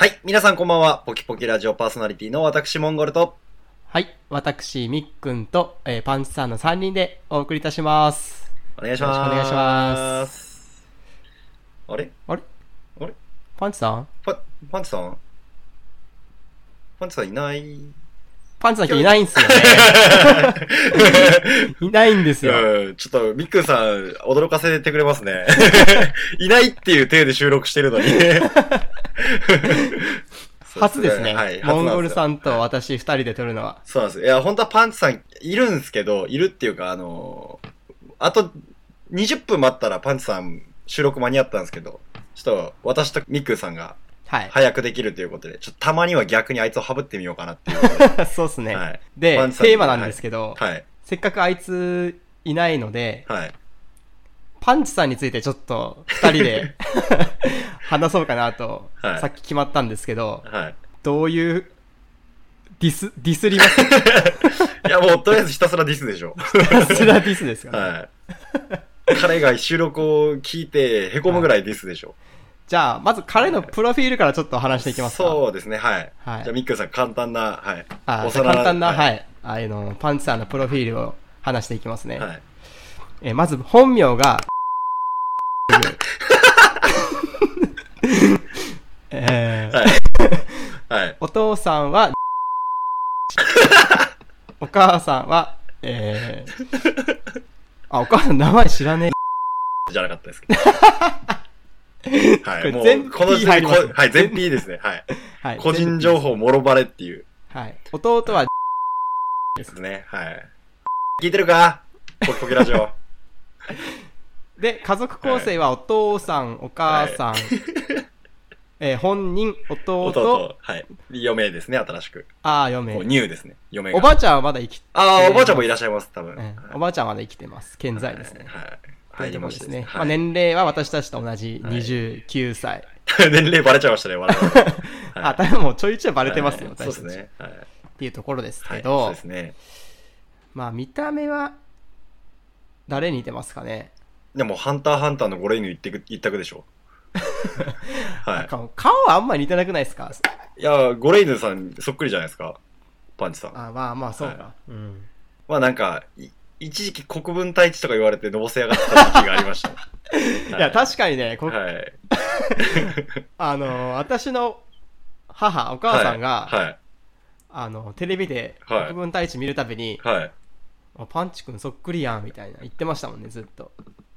はい、皆さんこんばんは。ポキポキラジオパーソナリティの私、モンゴルと。はい。私、みっくんと、えーパンチさんの3人でお送りいたします。お願いします。お願いします。あれ？あれ？あれ？パンチさん？パ、パンチさん？パンチさんいないパンチさん今日いないんすよね。いないんですよ。うん、ちょっと、ミックンさん、驚かせてくれますね。いないっていう体で収録してるのに。初ですね。はい、モンゴルん。さんと私2人で撮るのは。そうなんです。いや、本当はパンチさんいるんですけど、いるっていうか、あのあと20分待ったらパンチさん収録間に合ったんですけど、ちょっと私とミックンさんがはい。早くできるということで、ちょっとたまには逆にあいつをハブってみようかなっていう。そうっすね。はい。でテーマなんですけど、はい。せっかくあいついないので、はい。パンチさんについてちょっと2人で 話そうかなと、はいさっき決まったんですけど、はい。どういうディス、ディスります？いや、もうとりあえずひたすらディスでしょ。スラディスですか、ねはい。彼が収録を聞いて、へこむぐらいディスでしょ。じゃあ、まず彼のプロフィールからちょっと話していきますか。そうですね、はい。はいじゃあ、ミックンさん、簡単な、はい。あ幼簡単な、ははいい。あの、パンチさんのプロフィールを話していきますね。はい。えーまず、本名が、えーはい。はい。お父さんは、お母さんは、えー、あ、お母さん名前知らねえ。じゃなかったですけど。はい。もう、全この時点はい、全 P ですね。はい。はい。個人情報もろバレっていう。はい。弟は、ですね。はい。聞いてるか？ポキポキラジオ。で、家族構成はお父さん、お母さん、えー本人、弟、弟。はい。嫁ですね、新しく。ああ、嫁。ニューですね。嫁が。おばあちゃんはまだ生き、ああ、おばあちゃんもいらっしゃいます、多分。うんおばあちゃんはまだ生きてます。健在ですね。はい。とはいい。うところですね。はいまあ、年齢は私たちと同じ29歳。年齢バレちゃいましたね、我々。あ、多分もうちょいちょいバレてますよ。そうですね。はい。っていうところですはい。けど、そうですね。まあ見た目は、誰に似てますかね？でも、ハンターハンターのゴレイヌ一択一択でしょ。は顔顔はあんまり似てなくないですか？い。いや、ゴレイヌさんそっくりじゃないですか。パンチさん。あまあまあ、そうか。はうん。まあなんか、い一時期国分太一とか言われてのぼせ上がってた時期がありました。いや、確かにね、こはい。あの、私の母、お母さんが、はい。あの、テレビではい国分太一見るたびに、はい。パンチ君そっくりやん、みたいな言ってましたもんね、ずっと。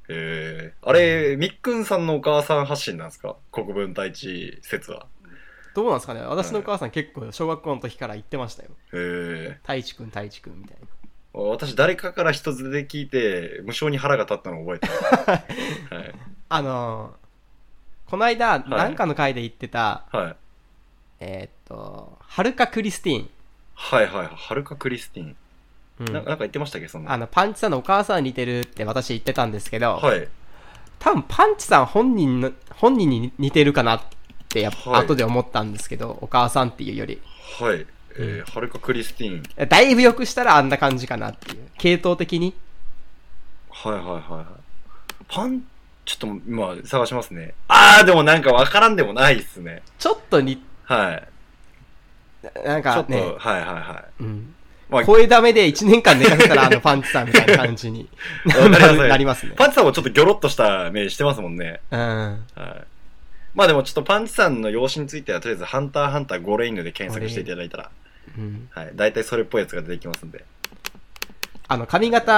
えー、あれ、みっくんさんのお母さん発信なんですか？国分太一説は。どうなんですかね私のお母さん結構小学校の時から言ってましたよ。へえ太一君、太一君みたいな。ー。私誰かから一つで聞いて、無性に腹が立ったのを覚えてる。はい。あのーこの間、なんかの回で言ってた、はい。えーっと、はるかクリスティーン。はいはい。はるかクリスティン。うんななんか言ってましたっけ？そんな。あの、パンチさんのお母さんに似てるって私言ってたんですけど、はい。多分パンチさん本人の、本人に似てるかなってやっぱ、はい後で思ったんですけど、お母さんっていうより。はい。えー、はるかクリスティン。だいぶ良くしたらあんな感じかなっていう。系統的に。はいはいはいはい。パン、ちょっと今探しますね。あー、でもなんかわからんでもないっすね。ちょっとに、はい。なんちょっと、かね、はいはいはうん。い。まあ、声ダメで1年間寝かせたらあのパンチさんみたいな感じに なりますね。パンチさんもちょっとギョロッとした目してますもんね。うん。はい。まあでもちょっとパンチさんの容姿についてはとりあえずハンターハンターゴレイヌで検索していただいたら、うん。はい。大体それっぽいやつが出てきますんで。あの、髪型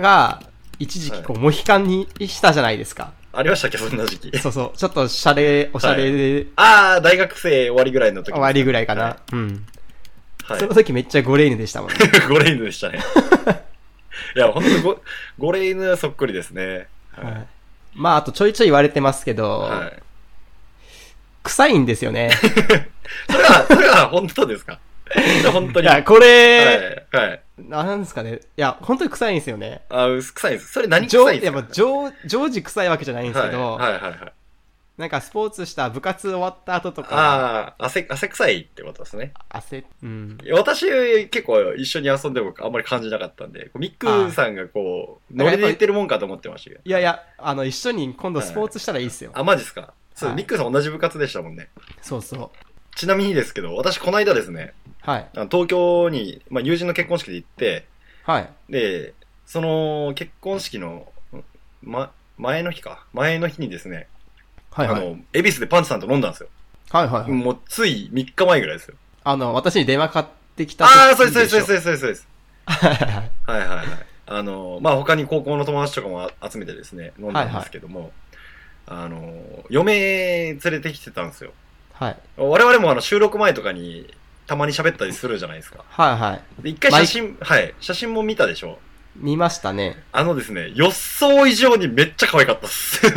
が、一時期こう、モヒカンにしたじゃないですか。ありましたっけ？そんな時期。そうそう。ちょっと、シャレ、おしゃれで、あー、大学生終わりぐらいの時終わりぐらいかな。はうん。はいその時めっちゃゴレイヌでしたもんね。ゴレイヌでしたね。いや、ほんとゴ、ゴレイヌはそっくりですね。ははいまあ、あとちょいちょい言われてますけど、い。はい。臭いんですよね。それは、それは本当ですか？本当に。いや、これ、はい。はい。なんですかね。いや、本当に臭いんですよね。あ、薄臭いです。それ何臭いですか？常常時臭いわけじゃないんですけど、はい、はい、はいはい。なんかスポーツした部活終わった後とか、ああ、汗、汗臭いってことですね。汗、うん。私、結構一緒に遊んでもあんまり感じなかったんで、ミックさんがこう、あーノリで言ってるもんかと思ってましたけど。いやいや、あの、一緒に今度スポーツしたらいいっすよ。あ、マジっすか？そう、はいミックさん同じ部活でしたもんね。そうそう。ちなみにですけど、私この間ですね、はい。あの東京に、まあ、友人の結婚式で行って、はい。で、その結婚式の、ま、前の日か。前の日にですね、はいはい。あの、恵比寿でパンチさんと飲んだんですよ。はいはいはい。もうつい3日前ぐらいですよ。あの、私に電話かかってきたああ、そうです、そうです、そうでです、そうです。す。はいはいはい。はいはいはい。あの、まあ、他に高校の友達とかも集めてですね、飲んだんですけども、あの、嫁連れてきてたんですよ。はい。我々もあの収録前とかにたまに喋ったりするじゃないですか。はいはい。で、一回写真、はい、写真も見たでしょ。見ましたね。あのですね、予想以上にめっちゃ可愛かったっす。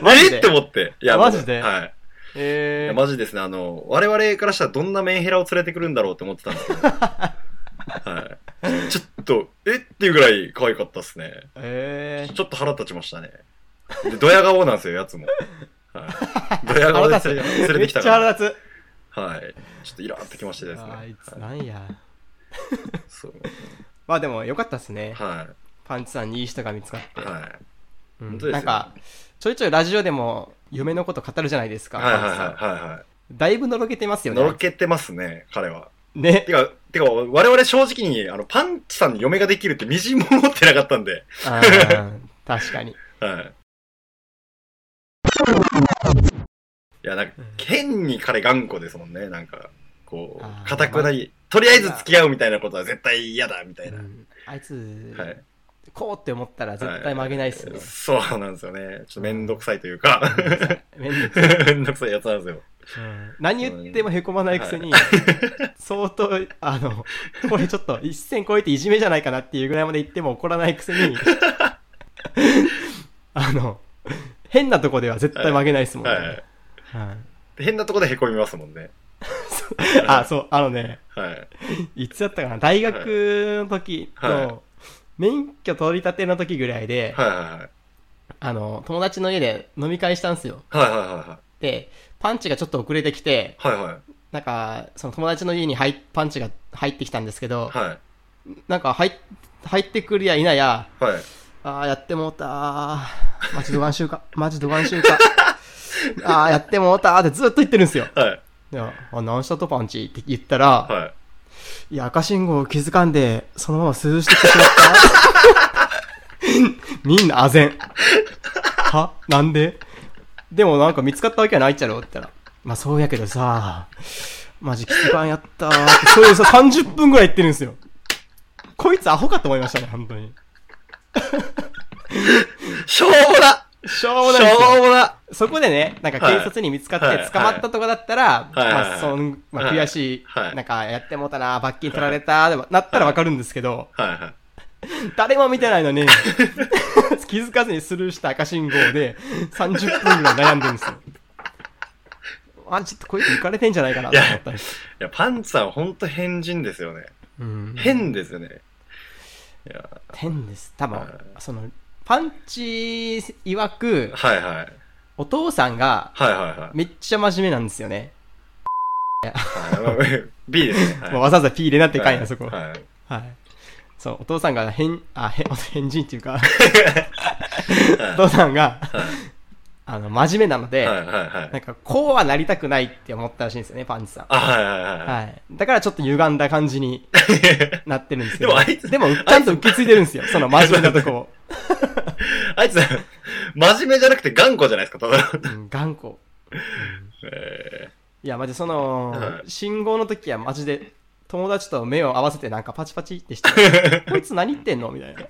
マジで？えっ？て思って。いや、マジで？はい。えー。マジですね、あの、我々からしたらどんなメンヘラを連れてくるんだろうって思ってたんですけど。はい。ちょっと、え？っていうぐらい可愛かったっすね。えー。ちょっと腹立ちましたね。で、ドヤ顔なんですよ、やつも。はい。ドヤ顔で連れてちゃきたから。腹立つ。はい。ちょっとイラーってきましてですね。あいつはいなんや。そう。まあでもよかったっすね。はパンチさんにいい人が見つかってい。。はい。うん本当ですよなんか、ちょいちょいラジオでも嫁のこと語るじゃないですか。はいはいはいはいはだいぶのろけてますよい。ね。のろけてますね、彼は。ね。てか、てか、我々正直に、あの、パンチさんに嫁ができるってみじんも思ってなかったんで。確かに。はい。いや、なんか、変に彼頑固ですもんね、なんか。こあう、ー固くない。とりあえず付き合うみたいなことは絶対嫌だ、みたいな。うんあいつ、はい。こうって思ったら絶対曲げないっすねは。そうなんですよね。ちょっとめんどくさいというか、めんどくさいめんどくさいやつなんですよ。うん何言ってもへこまないくせに、相当、あの、これちょっと一線超えていじめじゃないかなっていうぐらいまで言っても怒らないくせに、あの、変なとこでは絶対曲げないっすもんね。はい。はい変なとこで凹みますもんね。あ、そう、あのね、はい。いつだったかな、大学の時はいの、免許取り立ての時ぐらいで、はいはいはい。あの、友達の家で飲み会したんですよ。はいはいはで、パンチがちょっと遅れてきて、いはい。はいはい。なんか、その友達の家に入っパンチが入ってきたんですけど、はい。なんか入っ入ってくるやいなや、はい。ああ、やってもうたー。マジドガンシューか。マジドガンシューか。ああ、やってもうたーってずっと言ってるんですよ。はい。いや、あ、何したとパンチって言ったら、はい。いや、赤信号気づかんで、そのまま涼してきてしまった。みんなあぜん。は？なんで？でもなんか見つかったわけはないっちゃろって言ったら。まあそうやけどさ、マジ気づかんやったーって、そういうさ、30分ぐらい言ってるんですよ。こいつアホかと思いましたね、本当に。しょうもなしょうもしないですよ。ょうもなそこでね、なんか警察に見つかってはい捕まったとこだったら、はいはいまあ、そん、まあ、はい悔しい、はいなんかやってもうたな、罰金取られた、でもなったらわかるんですけど、はいはい。誰も見てないのに、気づかずにスルーした赤信号で30分ぐらい悩んでるんですよ。あ、ちょっとこいつ浮かれてんじゃないかなと思った。いや、パンツさんほんと変人ですよね。うん。変ですよね。いや、変です。多分はい、その、パンチ曰く、はいはい。お父さんがはいはいはい。めっちゃ真面目なんですよね。はい B ですね。はい もうわざわざ P 入れなってかんや、そこ。はい。はい。そう、お父さんが変、あ、変、変人っていうか、お父さんが、あの、真面目なので、はいはいはい。なんか、こうはなりたくないって思ったらしいんですよね、パンチさん。あ、はいはいはい。はい。だからちょっと歪んだ感じに なってるんですけど。でもあいつでも、ちゃんと受け継いでるんですよ、その真面目なとこを。あいつ、真面目じゃなくて頑固じゃないですか、ただ。うん、頑固。えいや、マジその、はい信号の時はマジで、友達と目を合わせてなんかパチパチってして、こいつ何言ってんの？みたいな。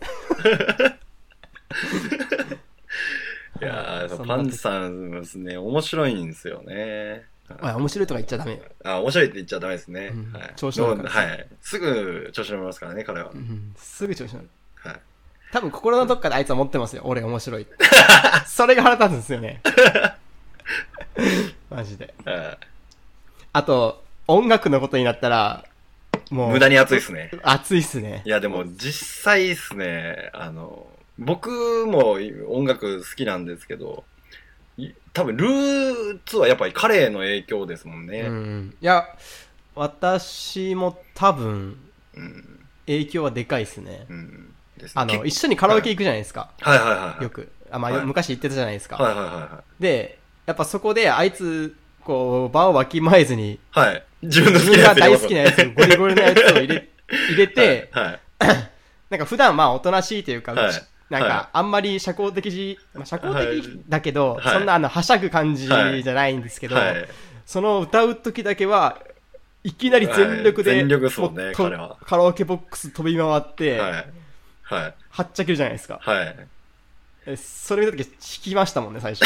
ーいやパンツさんですね、面白いんですよね。おい、面白いとか言っちゃダメよ。あ、面白いって言っちゃダメですね。うんはい。調子乗るはい。すぐ調子乗りますからね、彼はう。ん、すぐ調子乗る。はい。多分心のどっかであいつは思ってますよ。俺面白い。それが腹立つんですよね。マジで。はいあと、音楽のことになったら、もう。無駄に熱いっすね。熱いっすねい。や、でも実際っすね、あの、僕も音楽好きなんですけど、い多分ルーツはやっぱり彼の影響ですもんうね。ん。いや、私も多分、うん。影響はでかいね。うん。ですねあの、結一緒にカラオケ行くじゃないですか。はいはいはいはい。よく。あ、まあ、はい昔行ってたじゃないですか。はいはいはいはい。で、やっぱそこであいつこう、場をわきまえずに、はい。自分の好きなやつ大好きなやつ、ゴリゴリのやつを入れ、入れて、はい。なんか普段まあおとなしいというか、はいうちなんはいかあんまり社交的じ、まあ、社交はい的だけど、はいそんなあの、はしゃぐ感じじゃないんですけど、はい。その歌う時だけは、いきなり全力で、はい全力ですもんねもうと彼はカラオケボックス飛び回って、はい。はい。はっちゃけるじゃないですか。はい。えそれ見た時弾きましたもんね、最初。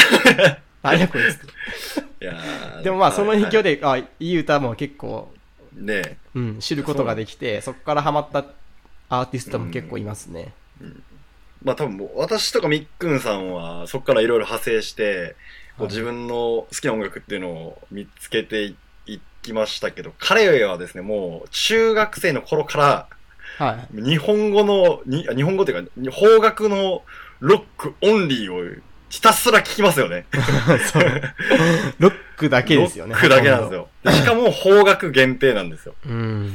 何やこいつ。いやーでもまあその影響で。で、あ、いい歌も結構、ねうん、知ることができて、そこからハマったアーティストも結構いますね。まあ多分私とかみっくんさんはそこからいろいろ派生して、自分の好きな音楽っていうのを見つけていいきましたけど、彼はですね、もう中学生の頃からはい。日本語の、に日本語というか、邦楽のロックオンリーをひたすら聞きますよね。ロックだけですよね。ロックだけなんですよ。でしかも邦楽限定なんですよ。うん。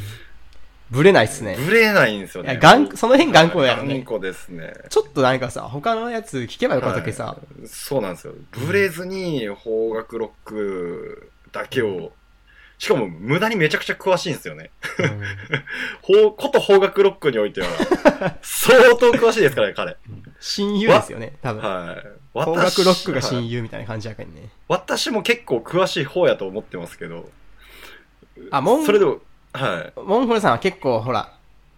ブレないっすね。ぶれないんですよね。頑その辺頑固やろね頑固ですね。ちょっとなんかさ、他のやつ聞けばよかったっけさ、はいそうなんですよ。ブレずに邦楽ロックだけを、しかも無駄にめちゃくちゃ詳しいんですよね。ほうこと邦楽ロックにおいては、相当詳しいですからね、彼。親友ですよね、多分。はい。邦楽ロックが親友。友みたいな感じやからね。私も結構詳しい方やと思ってますけど。あ、モンそれでも、はい。モンゴルさんは結構、ほら、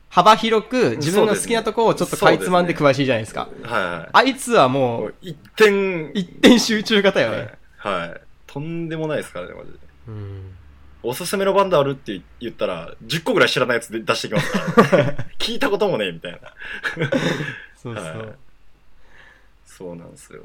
幅広く自分の好きなとこをちょっとかいつまんで詳しいじゃないですか。はいはい。あいつはももう、う一点、一点集中型よね。はい。はい。とんでもないですからね、マジで。うん。おすすめのバンドあるって言ったら、10個ぐらい知らないやつで出してきますから、ね、聞いたこともねえ、みたいな。そうそう。はいそうなんですよ。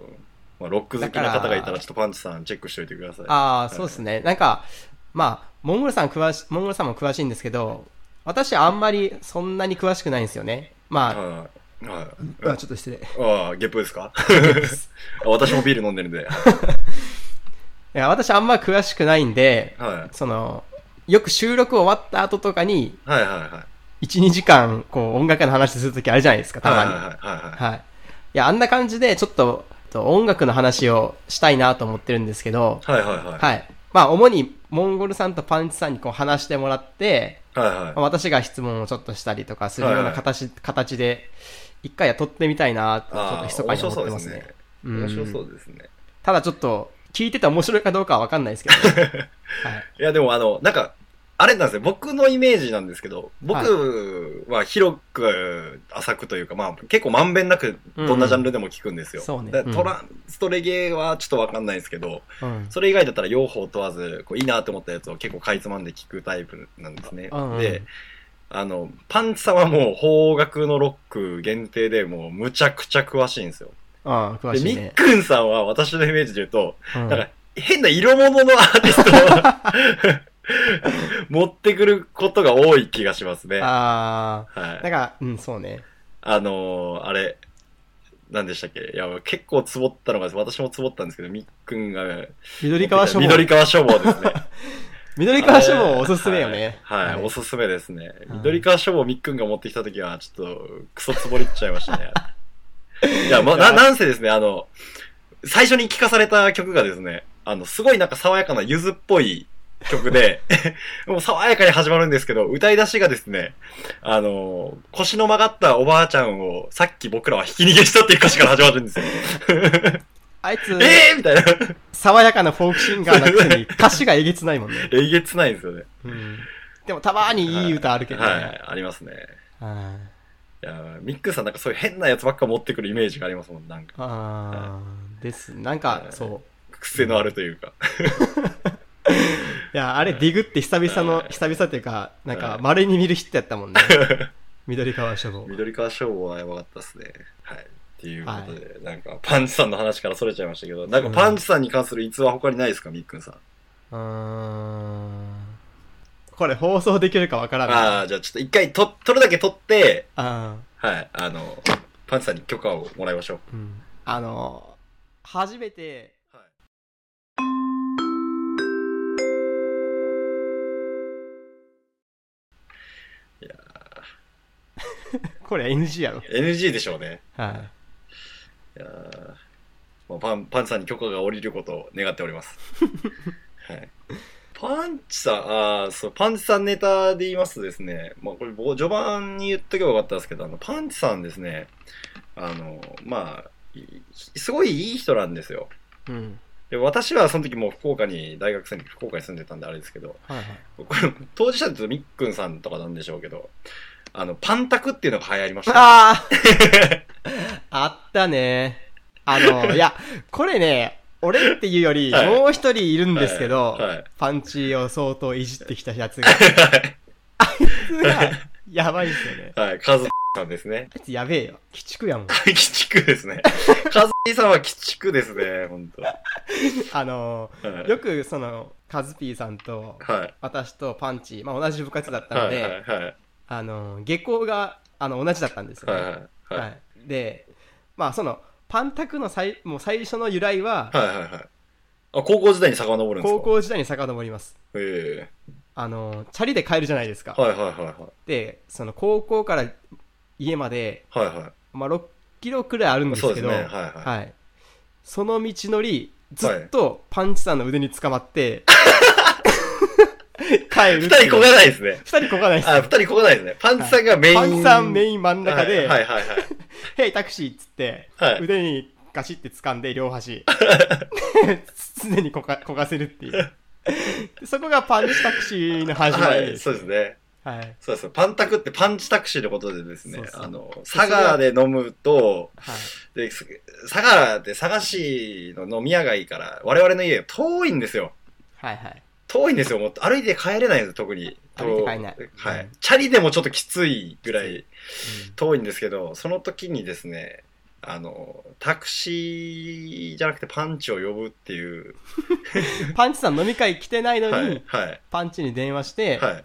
まあ、ロック好きな方がいたら、ちょっとパンチさんチェックしておいてください。ああ、そうですね。なんか、まあ、モンゴルさん詳し、モンゴルさんも詳しいんですけど、私あんまりそんなに詳しくないんですよね。まはい。はい。あ、あちょっと失礼。いああ、ゲップですか？あ私もビール飲んでるんで。や、私あんま詳しくないんで、はい。その、よく収録終わった後とかに、はいはいはい。1、2時間、こう、音楽の話するときあるじゃないですか、たまに。はいはいはいはい。はい。いや、あんな感じで、ちょっと、と音楽の話をしたいなと思ってるんですけど、はいはいはい。はい。まあ、主に、モンゴルさんとパンチさんにこう話してもらって、はいはいまあ。私が質問をちょっとしたりとかするようはいはいな形、形で、一回や撮ってみたいなと、ちょっとああ、密かに思ってますねそうですね。。うん面白そうですね。ただちょっと、聞いてて面白いかどうかはわかんないですけど、ね、はい。いや、でもあの、なんか、あれなんですよ。僕のイメージなんですけど、僕は広く浅くというか、まあ結構まんべんなくどんなジャンルでも聞くんですよ。うんそうねだからトランスとレゲエはちょっとわかんないですけど、うん。それ以外だったら両方問わず、こういいなと思ったやつを結構かいつまんで聞くタイプなんですね。うんうんで、あの、パンチさんはもう邦楽のロック限定でもうむちゃくちゃ詳しいんですよ。ああ、詳で、みっしいね。くんさんは私のイメージで言うと、うんなんか、変な色物のアーティストを 持ってくることが多い気がしますね。はああ、い。なんか、うん、そうね。あのー、あれ、何でしたっけ？いや、結構ツボったのが、私もツボったんですけど、みっくんが、緑川書房。緑川書房ですね。緑川書房おすすめよね。はい、はいおすすめですね。はい緑川書房みっくんが持ってきたときは、ちょっと、クソつぼりっちゃいましたね。いや、ま、な、なんせですね、あの、最初に聞かされた曲がですね、あの、すごいなんか爽やかなゆずっぽい曲で、もう爽やかに始まるんですけど、歌い出しがですね、あの、腰の曲がったおばあちゃんをさっき僕らはひき逃げしたっていう歌詞から始まるんですよ。あいつ、えーみたいな。爽やかなフォークシンガーなくせに歌詞がえげつないもんね。えげつないんですよね。うん。でもたまにいい歌あるけどね。はい、ありますね。はいいや、ミックさんなんかそういう変なやつばっか持ってくるイメージがありますもん、なんか。あーです。なんか、そう。癖のあるというか。いや、あれ、ディグって久々の、久々っていうか、なんか、稀に見るヒットやったもんね。緑川書房。緑川賞はやばかったっすね。はい。っていうことで、なんか、パンチさんの話からそれちゃいましたけど、なんかパンチさんに関する逸話他にないですか、みっくんさん。うーん。これ放送できるかわからない。ああ、じゃあちょっと一回と、撮るだけ撮って、あはい、あの、パンチさんに許可をもらいましょう。ーうん。あの、初めて、これ NG やろ。NG でしょうね。はい。いやーもうパン、パンチさんに許可が下りることを願っております。はい。パンチさん、ああ、そう、パンチさんネタで言いますとですね、まあこれ僕序盤に言っとけばよかったんですけど、あの、パンチさんですね、あの、まあ、いすごいいい人なんですよ。うん。で私はその時もう福岡に、大学生に福岡に住んでたんであれですけど、はいはい。これ当事者で言うとみっくんさんとかなんでしょうけど、あの、パンタクっていうのが流行りました。ああ あったね。あの、いや、これね、俺っていうより、はいもう一人いるんですけど、はいはいパンチを相当いじってきたやつが、あいつが、やばいっすよね。はい、カズさんですね。あいつやべえよ。鬼畜やもん。鬼畜ですね。カズピーさんは鬼畜ですね、ほんと。はあの、い。よくその、カズピーさんと、はい。私とパンチ、まあ同じ部活だったので、はいはいはい。あの、下校が、あの、同じだったんですよね。はいはいはい。はい。で、まあその、パンタクの最、もう最初の由来は、はいはいはい。あ、高校時代に遡るんですか？高校時代に遡ります。えあの、チャリで帰るじゃないですか。えはいはいはいはい。で、その高校から家まで、はいはまあ6キロくらいあるんい。ですけど、ね。はいはい。はい。その道のり、ずっとパンチさんの腕に捕まって、帰る。二人こがないですね。二人こがないです。あ、二人こがないですね。パンチさんがメイン。パンチさんメイン真ん中で、はいはいはい。ヘイタクシーっつって、はい腕にガシって掴んで両端 常にこかこがせるっていうそこがパンチタクシーの始まはい、りです、そうですね。はいそうです。パンタクってパンチタクシーのことでですねそう、そうあの、佐賀で飲むと、はいで、す佐賀って佐賀市の飲み屋街から我々の家が遠いんですよ。はいはい遠いんですよ。もう歩いて帰れないんです、特に。歩いて帰れない はい。うんチャリでもちょっときついぐらきい遠いんですけど、その時にですね、あの、タクシーじゃなくてパンチを呼ぶっていう。う んパンチさん飲み会来てないのに、はい。はい。パンチに電話して、はい。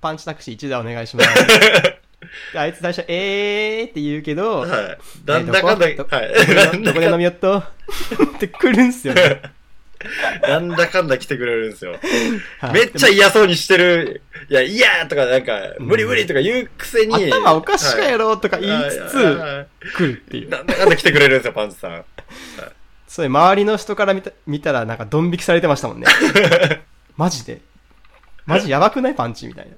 パンチタクシー1台お願いします であいつ最初えーって言うけど、はい。だんだかんだ。どこで飲みよっと？って来るんすよね、なんだかんだ来てくれるんですよ。はいめっちゃ嫌そうにしてる。いや、いやーとかなんか、無理無理とか言うくせに。頭おかしかやろとか言いつつ、来るっていうなんだかんだ来てくれるんですよ、パンツさん。それ周りの人から見た見たらなんかドン引きされてましたもんね。マジで。マジやばくない？パンチみたいな。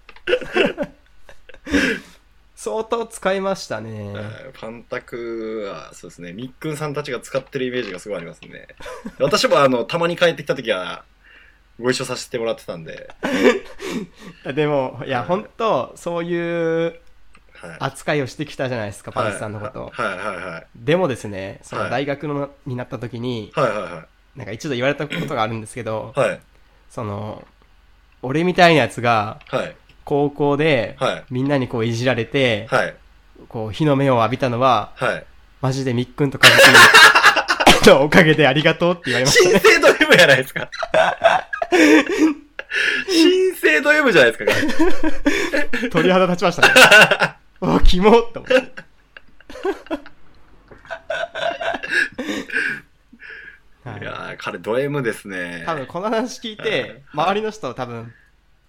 相当使いましたね。はいパンタクは、そうですね、みっくんさんたちが使ってるイメージがすごいありますね。私もあの、たまに帰ってきた時は、ご一緒させてもらってたんで、でも、いや、はい本当そういうはい。扱いをしてきたじゃないですか、パンチさんのこと。はいはいはいはい。でもですね、そはいの大学のになった時に、はいはなんか一度言われたことがあるんですけど、いはい。はい。その、俺みたいなやつが、はい。高校で、はい。みんなにこういじられて、はい。こう日の目を浴びたのは、はい。マジでみっくんとかずき のおかげでありがとうって言われましたね。新生ド M やないですか。新生ド M じゃないですか、鳥肌立ちましたね。お、キモって思って。はいいやー、彼ド M ですね。多分この話聞いはいて、周りの人多分、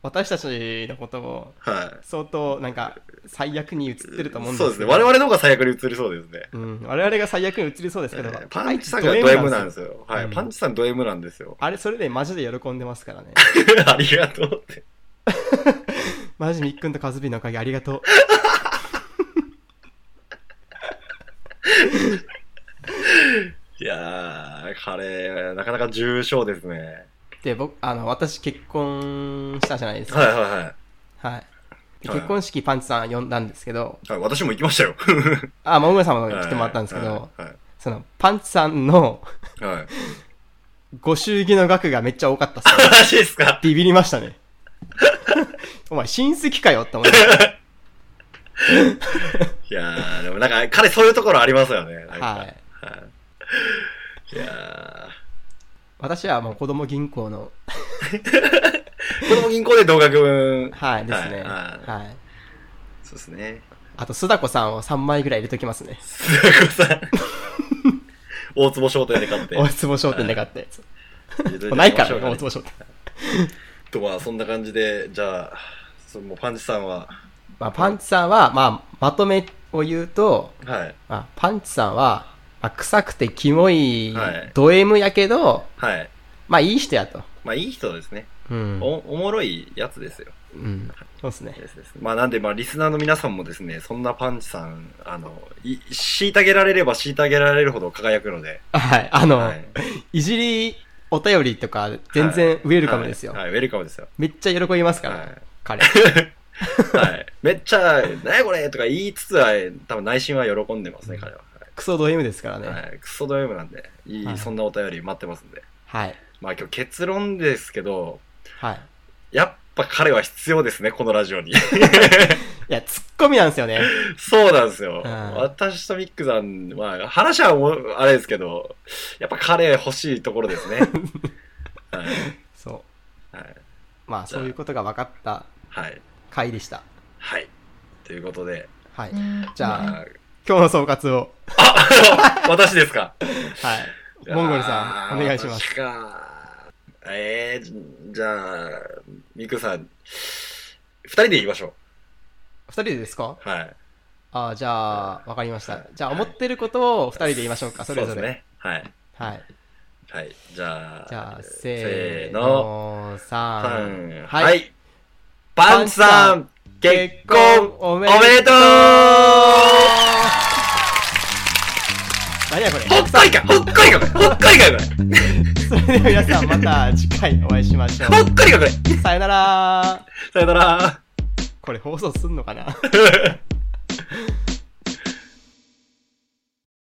私たちのことをはい。相当なんか最悪に映ってると思うんですそうですね。我々の方が最悪に映りそうですね。うん、我々が最悪に映りそうですけど、パンチさんがド M なんですよ。よ。はい。うんパンチさんド M なんですよ。あれ、それでマジで喜んでますからね。ありがとうって。マジみっくんとカズビのおかげありがとう。いやー、彼、なかなか重症ですね。で、僕、あの、私結婚したじゃないですか。はいはいはい。はい。ではい結婚式パンチさん呼んだんですけど、はい、私も行きましたよ。あ、もぐら様も来てもらったんですけど、はいはいその、パンチさんのはい。はい。ご祝儀の額がめっちゃ多かったっすよ。マジですか？ビビりましたね。お前親戚かよって思いました。いやー、でもなんか彼そういうところありますよね。なんかはい。はい。いや私はもう子供銀行の、ー、子供銀行で同額分。はいですね。ははいい。そうですね。あと、須田子さんを3枚ぐらい入れときますね。須田子さん。大坪商店で買って。大坪商店で買ったやつ。入れといてないからね、大坪商店。とまあそんな感じで、じゃあ、そのパンチさんは、まあ、パンチさんは、まあ、まとめを言うと、はい。まあ、パンチさんは、まあ、臭くてキモいはい、ド M やけど、はい。まあいい人やと。まあいい人ですね。うん。お、おもろいやつですよ。うん。そうですね。ですです。まあなんで、まあリスナーの皆さんもですね、そんなパンチさん、あの、い、虐げられれば虐げられるほど輝くので、はい。あの、はいい、じりお便りとか全然ウェルカムですよ。はい、はいウェルカムですよ。めっちゃ喜びますから、はい彼。はい。めっちゃ、何やこれとか言いつつは、多分内心は喜んでますね、彼は。クソド M ですからね。はい。はい、クソド M なんで、いい、はいそんなお便り待ってますんで。はい。まあ今日結論ですけど、はい。やっぱ彼は必要ですね、このラジオに。いや、ツッコミなんですよね。そうなんですよ。うん私とミックさん、まあ、話はもう、あれですけど、やっぱ彼欲しいところですね。はい。そう。はい。まあ、そういうことが分かったはい。回でした。はい。ということで、はい。じじゃあ、ま今日の総括を、あ、私ですか。はい。モンゴルさん、お願いします。私か。えー、じじゃあ、ミクさん、二人で言いましょ二人でですか？う。はい。あじゃあ、わかりましたはい。じゃあ、思ってることを二人で言いましょうか、それぞれ。うですね。はい。はい。はい。じゃあ、じゃあ、せせーーの。の、さ三。ん。はいはい。パンチさん、結婚おめでとう何やこれ？ほっこいかほっこいかこれほっこいかこれ それでは皆さん、また次回お会いしましょほっこいかこれう。さよなら。さよなら。これ放送すんのかな？